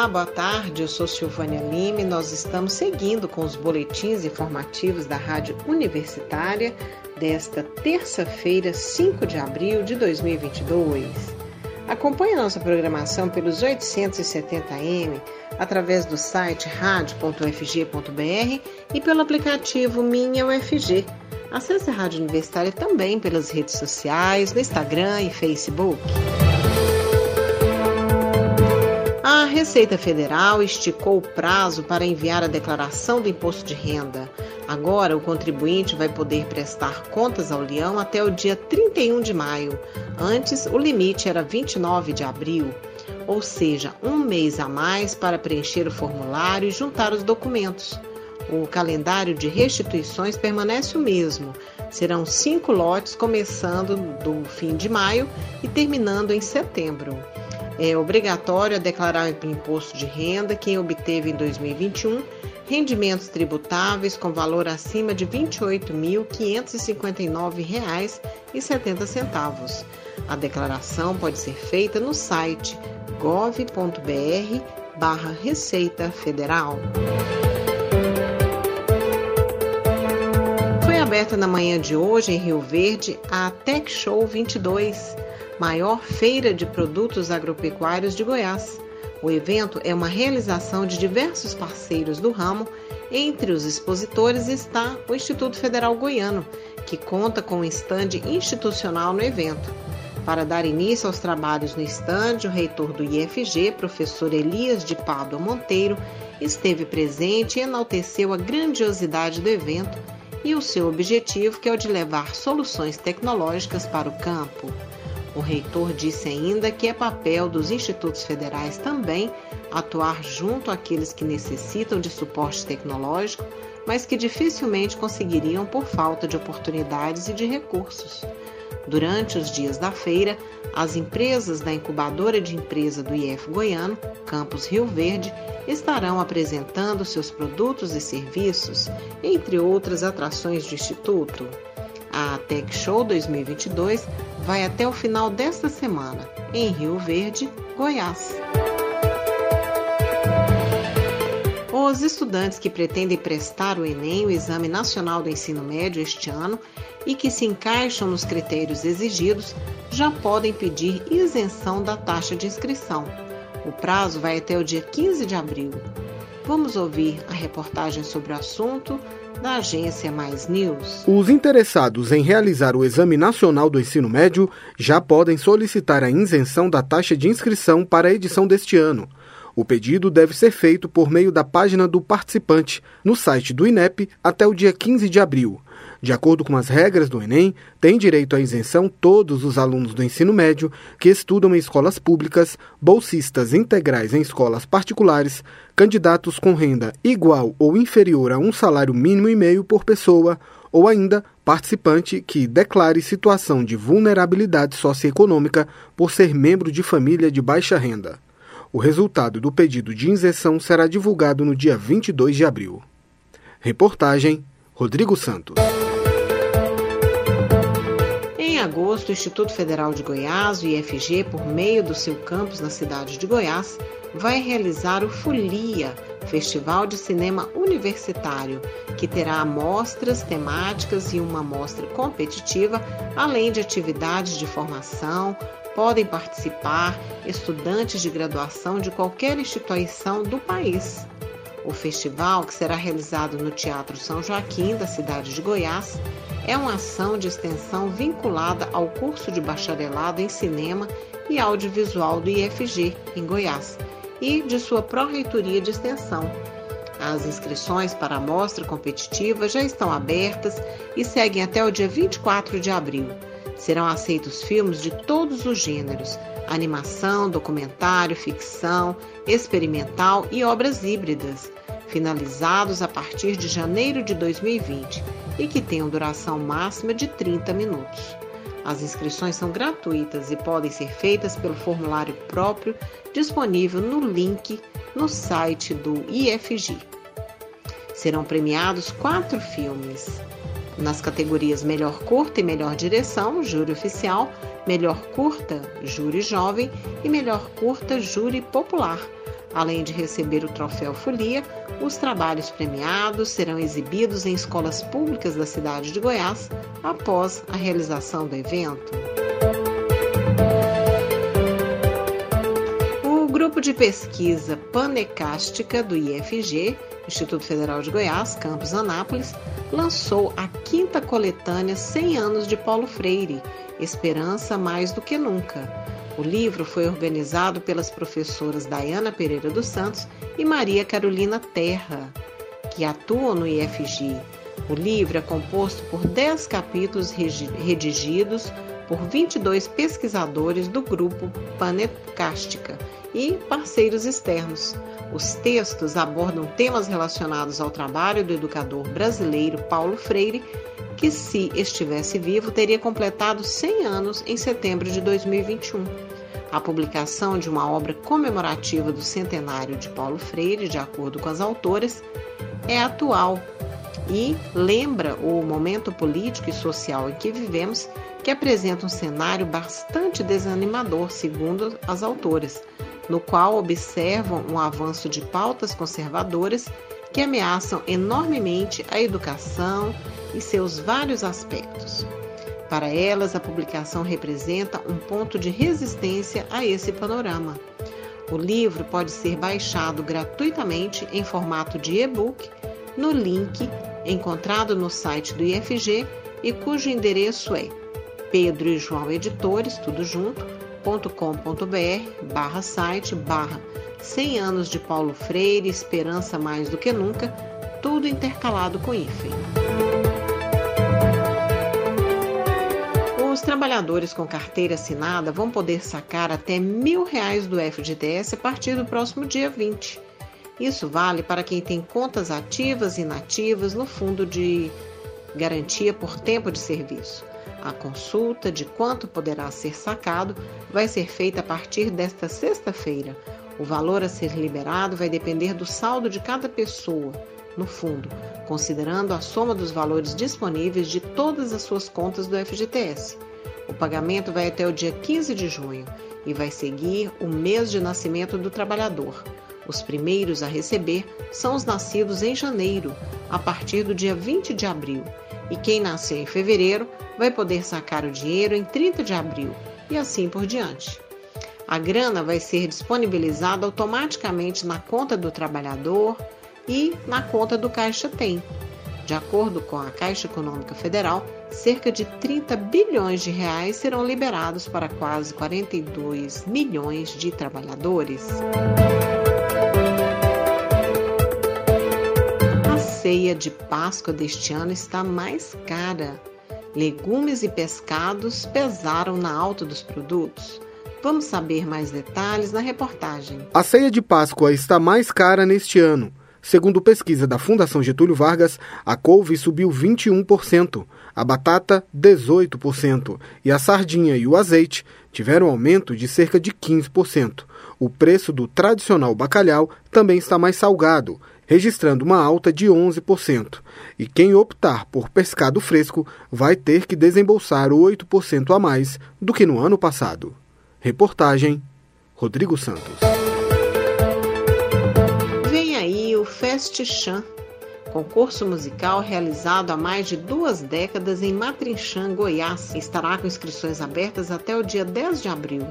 Olá, boa tarde. Eu sou Silvânia Lima e nós estamos seguindo com os boletins informativos da Rádio Universitária desta terça-feira, 5 de abril de 2022. Acompanhe nossa programação pelos 870m através do site radio.ufg.br e pelo aplicativo Minha UFG. Acesse a Rádio Universitária também pelas redes sociais, no Instagram e Facebook. A Receita Federal esticou o prazo para enviar a declaração do imposto de renda. Agora, o contribuinte vai poder prestar contas ao leão até o dia 31 de maio. Antes, o limite era 29 de abril, ou seja, um mês a mais para preencher o formulário e juntar os documentos. O calendário de restituições permanece o mesmo. Serão cinco lotes, começando do fim de maio e terminando em setembro. É obrigatório declarar o imposto de renda quem obteve em 2021 rendimentos tributáveis com valor acima de R$ 28.559,70. A declaração pode ser feita no site gov.br barra Receita Federal. Foi aberta na manhã de hoje em Rio Verde a Tech Show 22 maior feira de produtos agropecuários de Goiás. O evento é uma realização de diversos parceiros do ramo. Entre os expositores está o Instituto Federal Goiano, que conta com um estande institucional no evento. Para dar início aos trabalhos no estande, o reitor do IFG, professor Elias de Pádua Monteiro, esteve presente e enalteceu a grandiosidade do evento e o seu objetivo, que é o de levar soluções tecnológicas para o campo. O reitor disse ainda que é papel dos institutos federais também atuar junto àqueles que necessitam de suporte tecnológico, mas que dificilmente conseguiriam por falta de oportunidades e de recursos. Durante os dias da feira, as empresas da incubadora de empresa do IF Goiano, Campus Rio Verde, estarão apresentando seus produtos e serviços, entre outras atrações do Instituto. A Tech Show 2022 vai até o final desta semana, em Rio Verde, Goiás. Os estudantes que pretendem prestar o Enem, o Exame Nacional do Ensino Médio, este ano, e que se encaixam nos critérios exigidos, já podem pedir isenção da taxa de inscrição. O prazo vai até o dia 15 de abril. Vamos ouvir a reportagem sobre o assunto da agência Mais News. Os interessados em realizar o Exame Nacional do Ensino Médio já podem solicitar a isenção da taxa de inscrição para a edição deste ano. O pedido deve ser feito por meio da página do participante no site do INEP até o dia 15 de abril. De acordo com as regras do Enem, têm direito à isenção todos os alunos do ensino médio que estudam em escolas públicas, bolsistas integrais em escolas particulares, candidatos com renda igual ou inferior a um salário mínimo e meio por pessoa, ou ainda participante que declare situação de vulnerabilidade socioeconômica por ser membro de família de baixa renda. O resultado do pedido de isenção será divulgado no dia 22 de abril. Reportagem Rodrigo Santos agosto, o Instituto Federal de Goiás, o IFG, por meio do seu campus na cidade de Goiás, vai realizar o Folia, Festival de Cinema Universitário, que terá amostras temáticas e uma amostra competitiva, além de atividades de formação. Podem participar estudantes de graduação de qualquer instituição do país. O festival, que será realizado no Teatro São Joaquim, da cidade de Goiás, é uma ação de extensão vinculada ao curso de bacharelado em cinema e audiovisual do IFG, em Goiás, e de sua pró-reitoria de extensão. As inscrições para a mostra competitiva já estão abertas e seguem até o dia 24 de abril. Serão aceitos filmes de todos os gêneros: animação, documentário, ficção, experimental e obras híbridas, finalizados a partir de janeiro de 2020 e que tenham duração máxima de 30 minutos. As inscrições são gratuitas e podem ser feitas pelo formulário próprio disponível no link no site do IFG. Serão premiados quatro filmes. Nas categorias Melhor Curta e Melhor Direção, Júri Oficial, Melhor Curta, Júri Jovem e Melhor Curta, Júri Popular. Além de receber o troféu Folia, os trabalhos premiados serão exibidos em escolas públicas da cidade de Goiás após a realização do evento. O grupo de pesquisa Panecástica do IFG, Instituto Federal de Goiás, campus Anápolis, lançou a quinta coletânea 100 anos de Paulo Freire, Esperança Mais do que Nunca o livro foi organizado pelas professoras Dayana Pereira dos Santos e Maria Carolina Terra, que atuam no IFG. O livro é composto por 10 capítulos redigidos por 22 pesquisadores do grupo Panecástica e parceiros externos. Os textos abordam temas relacionados ao trabalho do educador brasileiro Paulo Freire, que, se estivesse vivo, teria completado 100 anos em setembro de 2021. A publicação de uma obra comemorativa do centenário de Paulo Freire, de acordo com as autoras, é atual e lembra o momento político e social em que vivemos, que apresenta um cenário bastante desanimador, segundo as autoras, no qual observam um avanço de pautas conservadoras que ameaçam enormemente a educação e seus vários aspectos. Para elas, a publicação representa um ponto de resistência a esse panorama. O livro pode ser baixado gratuitamente em formato de e-book no link encontrado no site do IFG e cujo endereço é Pedro e João Editores, tudo junto, .com.br barra site barra 100 anos de Paulo Freire, Esperança Mais do que Nunca, tudo intercalado com hífen. Os trabalhadores com carteira assinada vão poder sacar até mil reais do FGTS a partir do próximo dia 20. Isso vale para quem tem contas ativas e inativas no Fundo de Garantia por Tempo de Serviço. A consulta de quanto poderá ser sacado vai ser feita a partir desta sexta-feira. O valor a ser liberado vai depender do saldo de cada pessoa no fundo, considerando a soma dos valores disponíveis de todas as suas contas do FGTS. O pagamento vai até o dia 15 de junho e vai seguir o mês de nascimento do trabalhador. Os primeiros a receber são os nascidos em janeiro, a partir do dia 20 de abril, e quem nasceu em fevereiro vai poder sacar o dinheiro em 30 de abril, e assim por diante. A grana vai ser disponibilizada automaticamente na conta do trabalhador e na conta do Caixa Tem, de acordo com a Caixa Econômica Federal, cerca de 30 bilhões de reais serão liberados para quase 42 milhões de trabalhadores. Ceia de Páscoa deste ano está mais cara. Legumes e pescados pesaram na alta dos produtos. Vamos saber mais detalhes na reportagem. A ceia de Páscoa está mais cara neste ano. Segundo pesquisa da Fundação Getúlio Vargas, a couve subiu 21%, a batata 18% e a sardinha e o azeite tiveram aumento de cerca de 15%. O preço do tradicional bacalhau também está mais salgado, registrando uma alta de 11%. E quem optar por pescado fresco vai ter que desembolsar 8% a mais do que no ano passado. Reportagem Rodrigo Santos. Festixan, concurso musical realizado há mais de duas décadas em Matrinchã, Goiás, estará com inscrições abertas até o dia 10 de abril.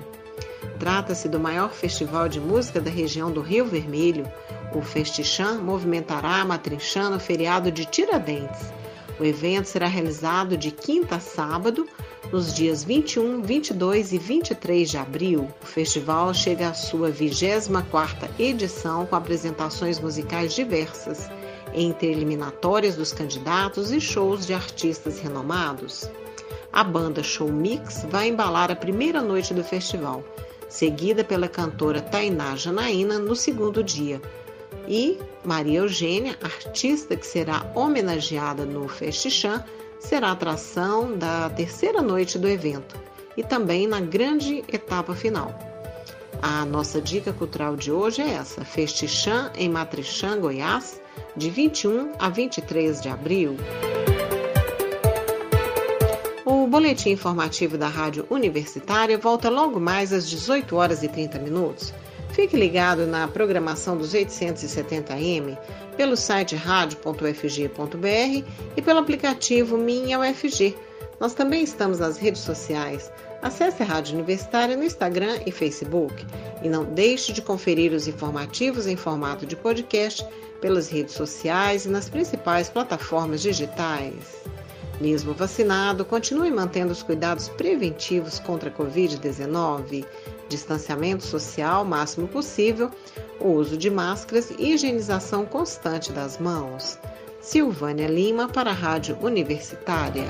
Trata-se do maior festival de música da região do Rio Vermelho. O Festixan movimentará Matrinchã no feriado de Tiradentes. O evento será realizado de quinta a sábado, nos dias 21, 22 e 23 de abril. O festival chega à sua 24ª edição com apresentações musicais diversas, entre eliminatórias dos candidatos e shows de artistas renomados. A banda Show Mix vai embalar a primeira noite do festival, seguida pela cantora Tainá Janaína no segundo dia, e Maria Eugênia, artista que será homenageada no Festixan, será atração da terceira noite do evento e também na grande etapa final. A nossa dica cultural de hoje é essa: Festixan em Matrixã, Goiás, de 21 a 23 de abril. O boletim informativo da Rádio Universitária volta logo mais às 18 horas e 30 minutos. Fique ligado na programação dos 870M pelo site radio.ufg.br e pelo aplicativo Minha UFG. Nós também estamos nas redes sociais. Acesse a Rádio Universitária no Instagram e Facebook. E não deixe de conferir os informativos em formato de podcast pelas redes sociais e nas principais plataformas digitais. Mesmo vacinado, continue mantendo os cuidados preventivos contra a Covid-19 distanciamento social máximo possível, uso de máscaras e higienização constante das mãos. Silvânia Lima para a Rádio Universitária.